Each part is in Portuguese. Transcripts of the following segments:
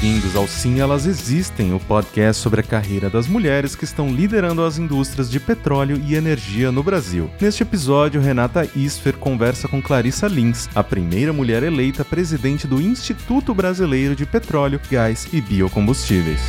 bem-vindos ao Sim Elas Existem, o podcast sobre a carreira das mulheres que estão liderando as indústrias de petróleo e energia no Brasil. Neste episódio, Renata Isfer conversa com Clarissa Lins, a primeira mulher eleita presidente do Instituto Brasileiro de Petróleo, Gás e Biocombustíveis.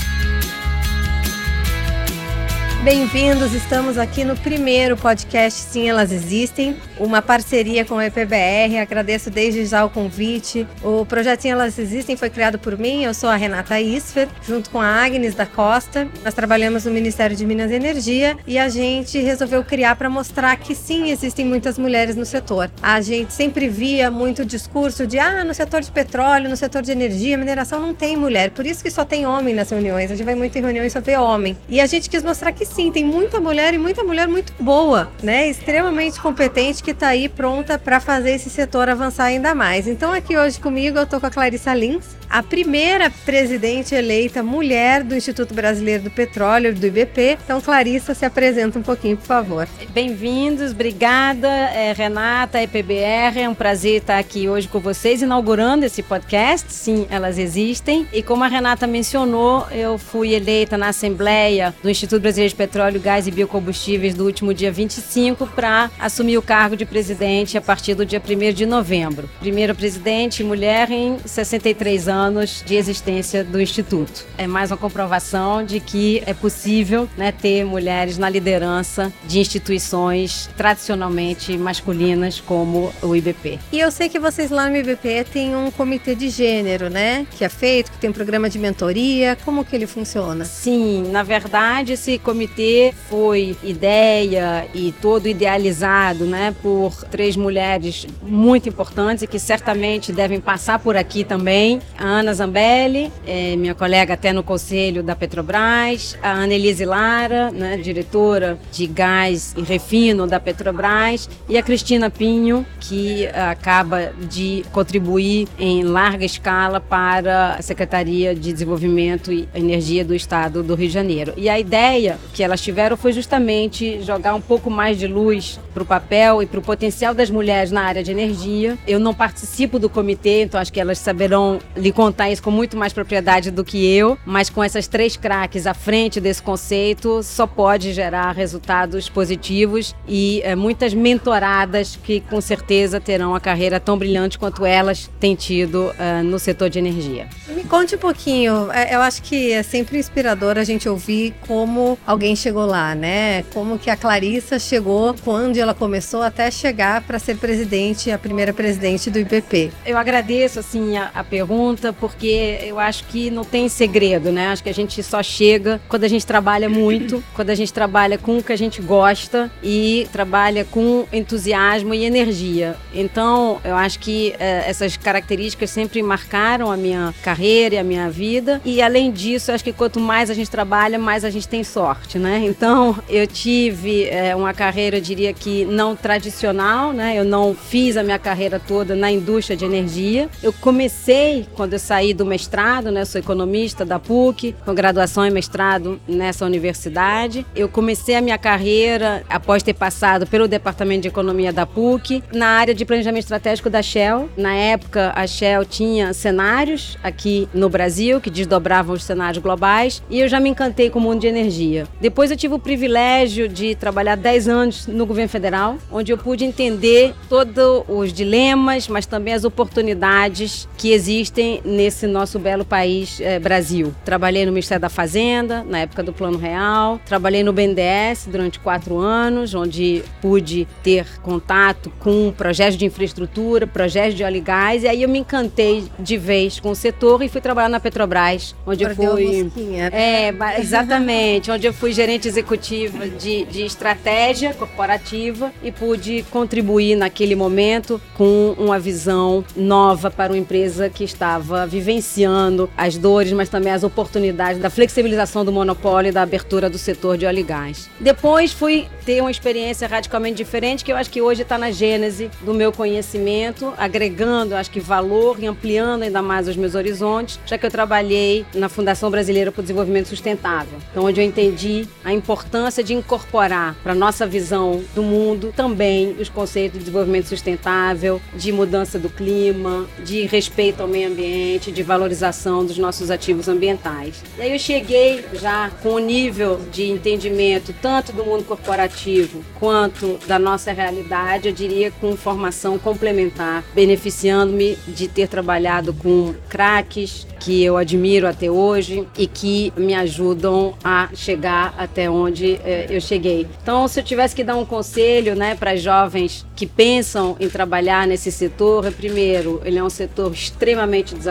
Bem-vindos, estamos aqui no primeiro podcast Sim, Elas Existem, uma parceria com o EPBR. Agradeço desde já o convite. O projeto Sim, Elas Existem foi criado por mim, eu sou a Renata Isfer, junto com a Agnes da Costa. Nós trabalhamos no Ministério de Minas e Energia e a gente resolveu criar para mostrar que sim, existem muitas mulheres no setor. A gente sempre via muito discurso de ah, no setor de petróleo, no setor de energia, mineração não tem mulher, por isso que só tem homem nas reuniões. A gente vai muito em reuniões só vê homem. E a gente quis mostrar que sim, tem muita mulher e muita mulher muito boa, né? Extremamente competente que está aí pronta para fazer esse setor avançar ainda mais. Então aqui hoje comigo eu tô com a Clarissa Lins, a primeira presidente eleita mulher do Instituto Brasileiro do Petróleo, do IBP. Então Clarissa se apresenta um pouquinho, por favor. Bem-vindos, obrigada, é, Renata, EPBR, é um prazer estar aqui hoje com vocês, inaugurando esse podcast. Sim, elas existem. E como a Renata mencionou, eu fui eleita na Assembleia do Instituto Brasileiro de Petróleo, Gás e Biocombustíveis do último dia 25 para assumir o cargo de presidente a partir do dia 1 de novembro. Primeira presidente mulher em 63 anos de existência do Instituto. É mais uma comprovação de que é possível né, ter mulheres na liderança de instituições tradicionalmente masculinas como o IBP. E eu sei que vocês lá no IBP têm um comitê de gênero, né? Que é feito, que tem um programa de mentoria. Como que ele funciona? Sim, na verdade, esse comitê comitê foi ideia e todo idealizado né, por três mulheres muito importantes e que certamente devem passar por aqui também. A Ana Zambelli, é, minha colega até no conselho da Petrobras, a Annelise Lara, né, diretora de gás e refino da Petrobras, e a Cristina Pinho, que acaba de contribuir em larga escala para a Secretaria de Desenvolvimento e Energia do Estado do Rio de Janeiro. E a ideia que elas tiveram foi justamente jogar um pouco mais de luz para o papel e para o potencial das mulheres na área de energia. Eu não participo do comitê, então acho que elas saberão lhe contar isso com muito mais propriedade do que eu, mas com essas três craques à frente desse conceito, só pode gerar resultados positivos e é, muitas mentoradas que com certeza terão a carreira tão brilhante quanto elas têm tido uh, no setor de energia. Me conte um pouquinho, é, eu acho que é sempre inspirador a gente ouvir como alguém alguém chegou lá, né? Como que a Clarissa chegou, quando ela começou até chegar para ser presidente, a primeira presidente do IPP. Eu agradeço assim a, a, pergunta porque eu acho que não tem segredo, né? Acho que a gente só chega quando a gente trabalha muito, quando a gente trabalha com o que a gente gosta e trabalha com entusiasmo e energia. Então, eu acho que é, essas características sempre marcaram a minha carreira e a minha vida. E além disso, acho que quanto mais a gente trabalha, mais a gente tem sorte, né? Então eu tive é, uma carreira, eu diria que não tradicional, né? Eu não fiz a minha carreira toda na indústria de energia. Eu comecei quando eu saí do mestrado, né? Sou economista da PUC, com graduação e mestrado nessa universidade. Eu comecei a minha carreira após ter passado pelo departamento de economia da PUC na área de planejamento estratégico da Shell. Na época a Shell tinha cenários aqui no Brasil que desdobravam os cenários globais e eu já me encantei com o mundo de energia. Depois eu tive o privilégio de trabalhar 10 anos no governo federal, onde eu pude entender todos os dilemas, mas também as oportunidades que existem nesse nosso belo país eh, Brasil. Trabalhei no Ministério da Fazenda, na época do Plano Real, trabalhei no BNDES durante quatro anos, onde pude ter contato com projetos de infraestrutura, projetos de óleo e gás, e aí eu me encantei de vez com o setor e fui trabalhar na Petrobras, onde eu fui. É, exatamente, onde eu fui gerente executiva de, de estratégia corporativa e pude contribuir naquele momento com uma visão nova para uma empresa que estava vivenciando as dores, mas também as oportunidades da flexibilização do monopólio e da abertura do setor de óleo e gás. Depois fui ter uma experiência radicalmente diferente que eu acho que hoje está na gênese do meu conhecimento, agregando, acho que valor e ampliando ainda mais os meus horizontes, já que eu trabalhei na Fundação Brasileira para o Desenvolvimento Sustentável, então onde eu entendi a importância de incorporar para nossa visão do mundo também os conceitos de desenvolvimento sustentável, de mudança do clima, de respeito ao meio ambiente ambiente, de valorização dos nossos ativos ambientais. E aí eu cheguei já com o nível de entendimento tanto do mundo corporativo quanto da nossa realidade, eu diria com formação complementar, beneficiando-me de ter trabalhado com craques que eu admiro até hoje e que me ajudam a chegar até onde eh, eu cheguei. Então, se eu tivesse que dar um conselho, né, para jovens que pensam em trabalhar nesse setor, é primeiro, ele é um setor extremamente desafiador,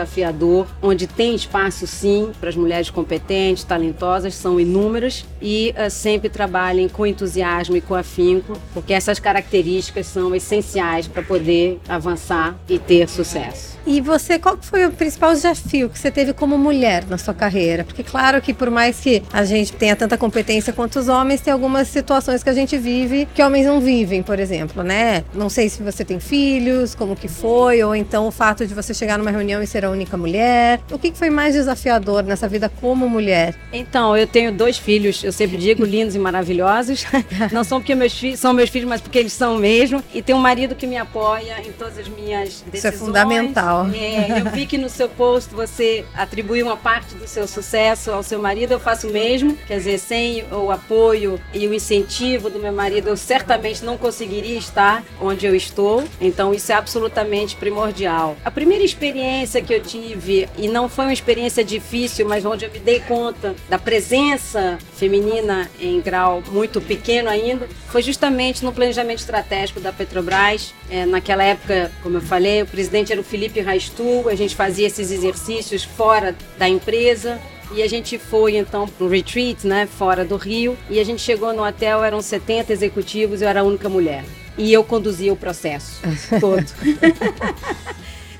onde tem espaço sim para as mulheres competentes, talentosas, são inúmeras e uh, sempre trabalhem com entusiasmo e com afinco, porque essas características são essenciais para poder avançar e ter sucesso. E você, qual foi o principal desafio que você teve como mulher na sua carreira? Porque claro que por mais que a gente tenha tanta competência quanto os homens, tem algumas situações que a gente vive que homens não vivem, por exemplo, né? Não sei se você tem filhos, como que foi, ou então o fato de você chegar numa reunião e ser a única mulher. O que foi mais desafiador nessa vida como mulher? Então, eu tenho dois filhos, eu sempre digo, lindos e maravilhosos. Não são porque meus filhos são meus filhos, mas porque eles são mesmo. E tenho um marido que me apoia em todas as minhas decisões. Isso é fundamental. É, eu vi que no seu post você atribuiu uma parte do seu sucesso ao seu marido, eu faço o mesmo. Quer dizer, sem o apoio e o incentivo do meu marido, eu certamente não conseguiria estar onde eu estou. Então, isso é absolutamente primordial. A primeira experiência que eu tive, e não foi uma experiência difícil, mas onde eu me dei conta da presença feminina em grau muito pequeno ainda, foi justamente no planejamento estratégico da Petrobras. É, naquela época, como eu falei, o presidente era o Felipe Raistu, a gente fazia esses exercícios fora da empresa. E a gente foi então para um retreat, né, fora do Rio. E a gente chegou no hotel, eram 70 executivos, eu era a única mulher. E eu conduzia o processo todo.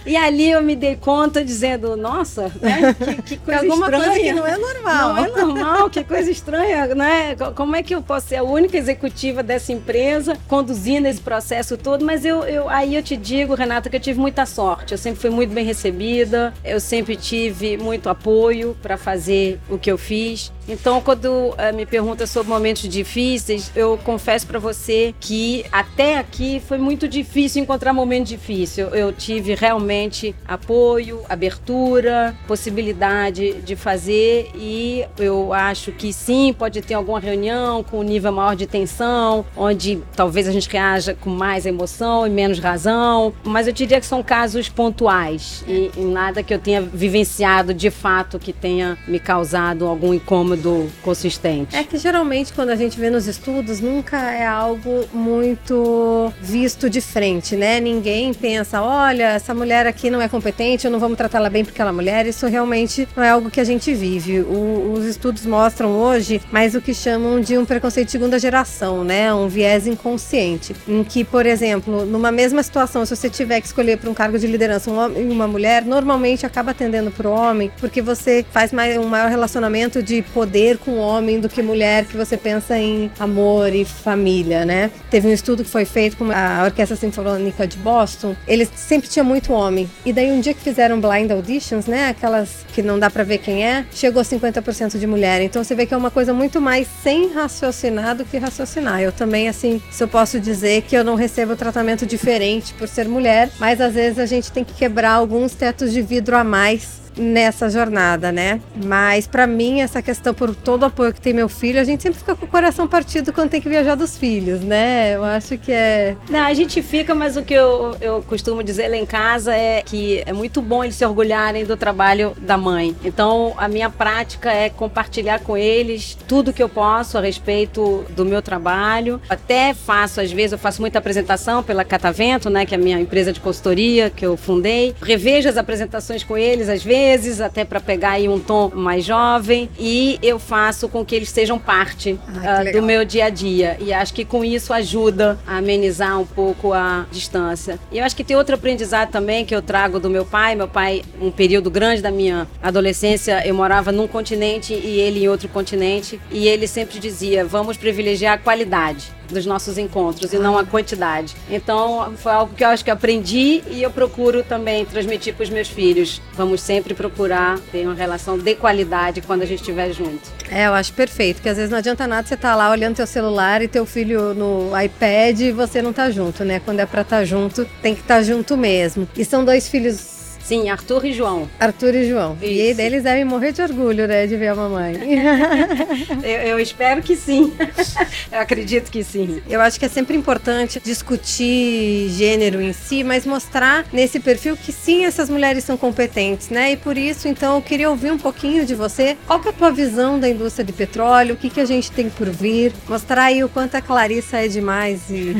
E ali eu me dei conta dizendo, nossa, né? Que, que coisa Alguma estranha. coisa que não é normal. Não é normal, que coisa estranha, né? Como é que eu posso ser a única executiva dessa empresa conduzindo esse processo todo? Mas eu, eu aí eu te digo, Renata, que eu tive muita sorte. Eu sempre fui muito bem recebida, eu sempre tive muito apoio para fazer o que eu fiz. Então, quando uh, me pergunta sobre momentos difíceis, eu confesso para você que até aqui foi muito difícil encontrar momento difícil. Eu tive realmente apoio, abertura, possibilidade de fazer e eu acho que sim, pode ter alguma reunião com um nível maior de tensão, onde talvez a gente reaja com mais emoção e menos razão, mas eu diria que são casos pontuais e, e nada que eu tenha vivenciado de fato que tenha me causado algum incômodo consistente. É que geralmente quando a gente vê nos estudos nunca é algo muito visto de frente, né? Ninguém pensa, olha, essa mulher aqui não é competente, eu não vamos tratar ela bem porque ela é mulher. Isso realmente não é algo que a gente vive. O, os estudos mostram hoje mais o que chamam de um preconceito de segunda geração, né? Um viés inconsciente, em que, por exemplo, numa mesma situação, se você tiver que escolher para um cargo de liderança um homem e uma mulher, normalmente acaba atendendo para o homem, porque você faz mais, um maior relacionamento de poder poder com homem do que mulher, que você pensa em amor e família, né? Teve um estudo que foi feito com a Orquestra Sinfônica de Boston, eles sempre tinha muito homem. E daí um dia que fizeram blind auditions, né, aquelas que não dá para ver quem é, chegou a 50% de mulher. Então você vê que é uma coisa muito mais sem raciocinar do que raciocinar. Eu também assim, se eu posso dizer que eu não recebo tratamento diferente por ser mulher, mas às vezes a gente tem que quebrar alguns tetos de vidro a mais nessa jornada, né? Mas para mim, essa questão por todo o apoio que tem meu filho, a gente sempre fica com o coração partido quando tem que viajar dos filhos, né? Eu acho que é. Não, a gente fica, mas o que eu, eu costumo dizer lá em casa é que é muito bom eles se orgulharem do trabalho da mãe. Então, a minha prática é compartilhar com eles tudo que eu posso a respeito do meu trabalho. Até faço, às vezes, eu faço muita apresentação pela Catavento, né? Que é a minha empresa de consultoria que eu fundei. Revejo as apresentações com eles, às vezes meses, até para pegar aí um tom mais jovem, e eu faço com que eles sejam parte ah, uh, do meu dia a dia. E acho que com isso ajuda a amenizar um pouco a distância. E eu acho que tem outro aprendizado também que eu trago do meu pai. Meu pai, um período grande da minha adolescência, eu morava num continente e ele em outro continente, e ele sempre dizia: vamos privilegiar a qualidade dos nossos encontros e não a quantidade. Então, foi algo que eu acho que aprendi e eu procuro também transmitir para os meus filhos. Vamos sempre procurar ter uma relação de qualidade quando a gente estiver junto. É, eu acho perfeito, porque às vezes não adianta nada você estar tá lá olhando teu celular e teu filho no iPad e você não tá junto, né? Quando é para estar tá junto, tem que estar tá junto mesmo. E são dois filhos Sim, Arthur e João. Arthur e João. Isso. E eles devem morrer de orgulho, né, de ver a mamãe. eu, eu, espero que sim. eu acredito que sim. Eu acho que é sempre importante discutir gênero em si, mas mostrar nesse perfil que sim, essas mulheres são competentes, né? E por isso, então, eu queria ouvir um pouquinho de você. Qual que é a tua visão da indústria de petróleo? O que, que a gente tem por vir? Mostrar aí o quanto a Clarissa é demais e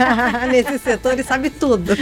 nesse setor e sabe tudo.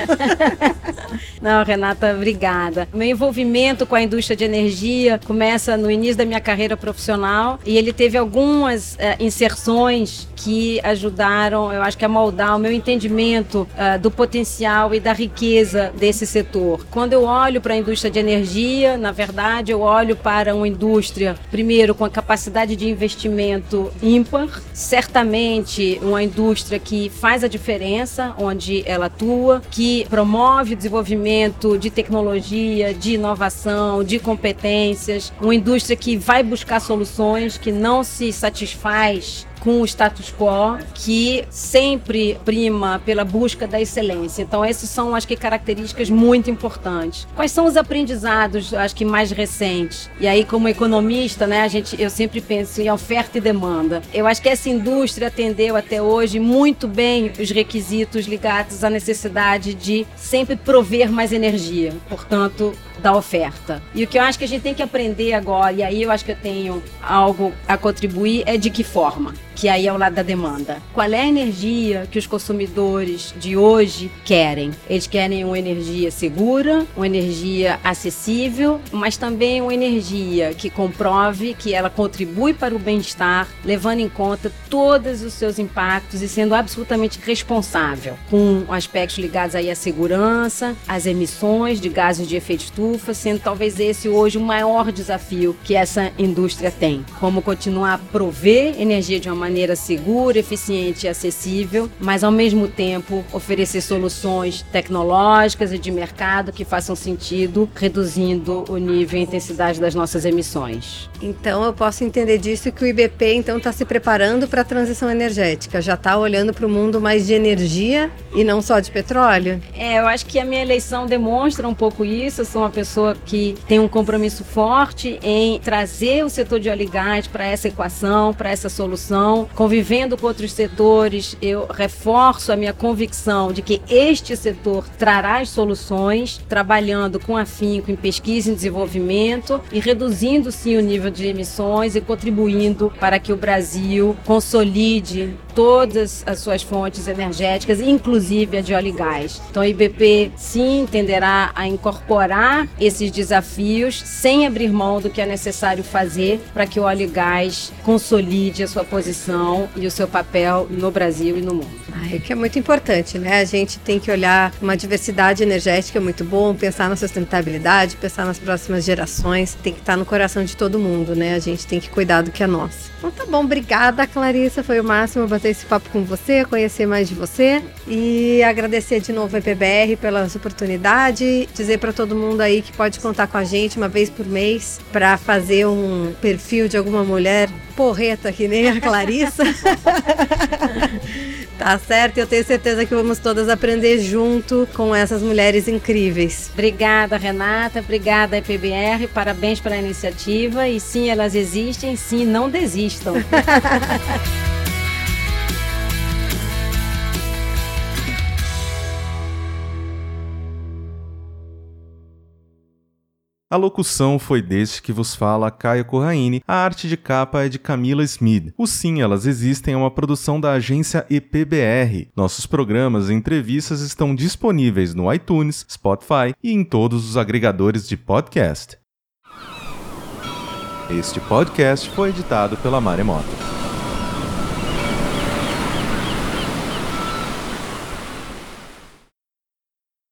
Não, Renata, obrigada. Meu envolvimento com a indústria de energia começa no início da minha carreira profissional e ele teve algumas uh, inserções que ajudaram, eu acho que a moldar o meu entendimento uh, do potencial e da riqueza desse setor. Quando eu olho para a indústria de energia, na verdade, eu olho para uma indústria, primeiro, com a capacidade de investimento ímpar, certamente uma indústria que faz a diferença onde ela atua, que promove o desenvolvimento de tecnologia, de inovação, de competências, uma indústria que vai buscar soluções, que não se satisfaz com o status quo que sempre prima pela busca da excelência. Então, essas são, acho que, características muito importantes. Quais são os aprendizados, acho que, mais recentes? E aí, como economista, né, a gente, eu sempre penso em oferta e demanda. Eu acho que essa indústria atendeu até hoje muito bem os requisitos ligados à necessidade de sempre prover mais energia. Portanto, da oferta. E o que eu acho que a gente tem que aprender agora, e aí eu acho que eu tenho algo a contribuir, é de que forma que aí é o lado da demanda. Qual é a energia que os consumidores de hoje querem? Eles querem uma energia segura, uma energia acessível, mas também uma energia que comprove que ela contribui para o bem-estar, levando em conta todos os seus impactos e sendo absolutamente responsável com aspectos ligados aí à segurança, às emissões de gases de efeito estufa, sendo talvez esse hoje o maior desafio que essa indústria tem. Como continuar a prover energia de uma maneira segura, eficiente e acessível, mas ao mesmo tempo oferecer soluções tecnológicas e de mercado que façam sentido, reduzindo o nível e intensidade das nossas emissões. Então eu posso entender disso que o IBP então está se preparando para a transição energética, já está olhando para o mundo mais de energia e não só de petróleo? É, eu acho que a minha eleição demonstra um pouco isso. Eu sou uma pessoa que tem um compromisso forte em trazer o setor de óleo e gás para essa equação, para essa solução convivendo com outros setores, eu reforço a minha convicção de que este setor trará as soluções, trabalhando com afinco em pesquisa e desenvolvimento e reduzindo sim o nível de emissões e contribuindo para que o Brasil consolide todas as suas fontes energéticas, inclusive a de óleo e gás. Então, a IBP sim tenderá a incorporar esses desafios sem abrir mão do que é necessário fazer para que o óleo e gás consolide a sua posição e o seu papel no Brasil e no mundo. Ah, é que é muito importante, né? A gente tem que olhar uma diversidade energética muito bom, pensar na sustentabilidade, pensar nas próximas gerações, tem que estar no coração de todo mundo, né? A gente tem que cuidar do que é nosso. Então tá bom, obrigada Clarissa, foi o máximo bater esse papo com você, conhecer mais de você e agradecer de novo a EPBR pela oportunidade, dizer para todo mundo aí que pode contar com a gente uma vez por mês para fazer um perfil de alguma mulher porreta que nem a Clarissa. Tá certo, eu tenho certeza que vamos todas aprender junto com essas mulheres incríveis. Obrigada, Renata, obrigada, EPBR, parabéns pela iniciativa e sim, elas existem, sim, não desistam. A locução foi deste que vos fala Caio Corraine, a arte de capa é de Camila Smith. O Sim, Elas Existem é uma produção da agência EPBR. Nossos programas e entrevistas estão disponíveis no iTunes, Spotify e em todos os agregadores de podcast. Este podcast foi editado pela Maremoto.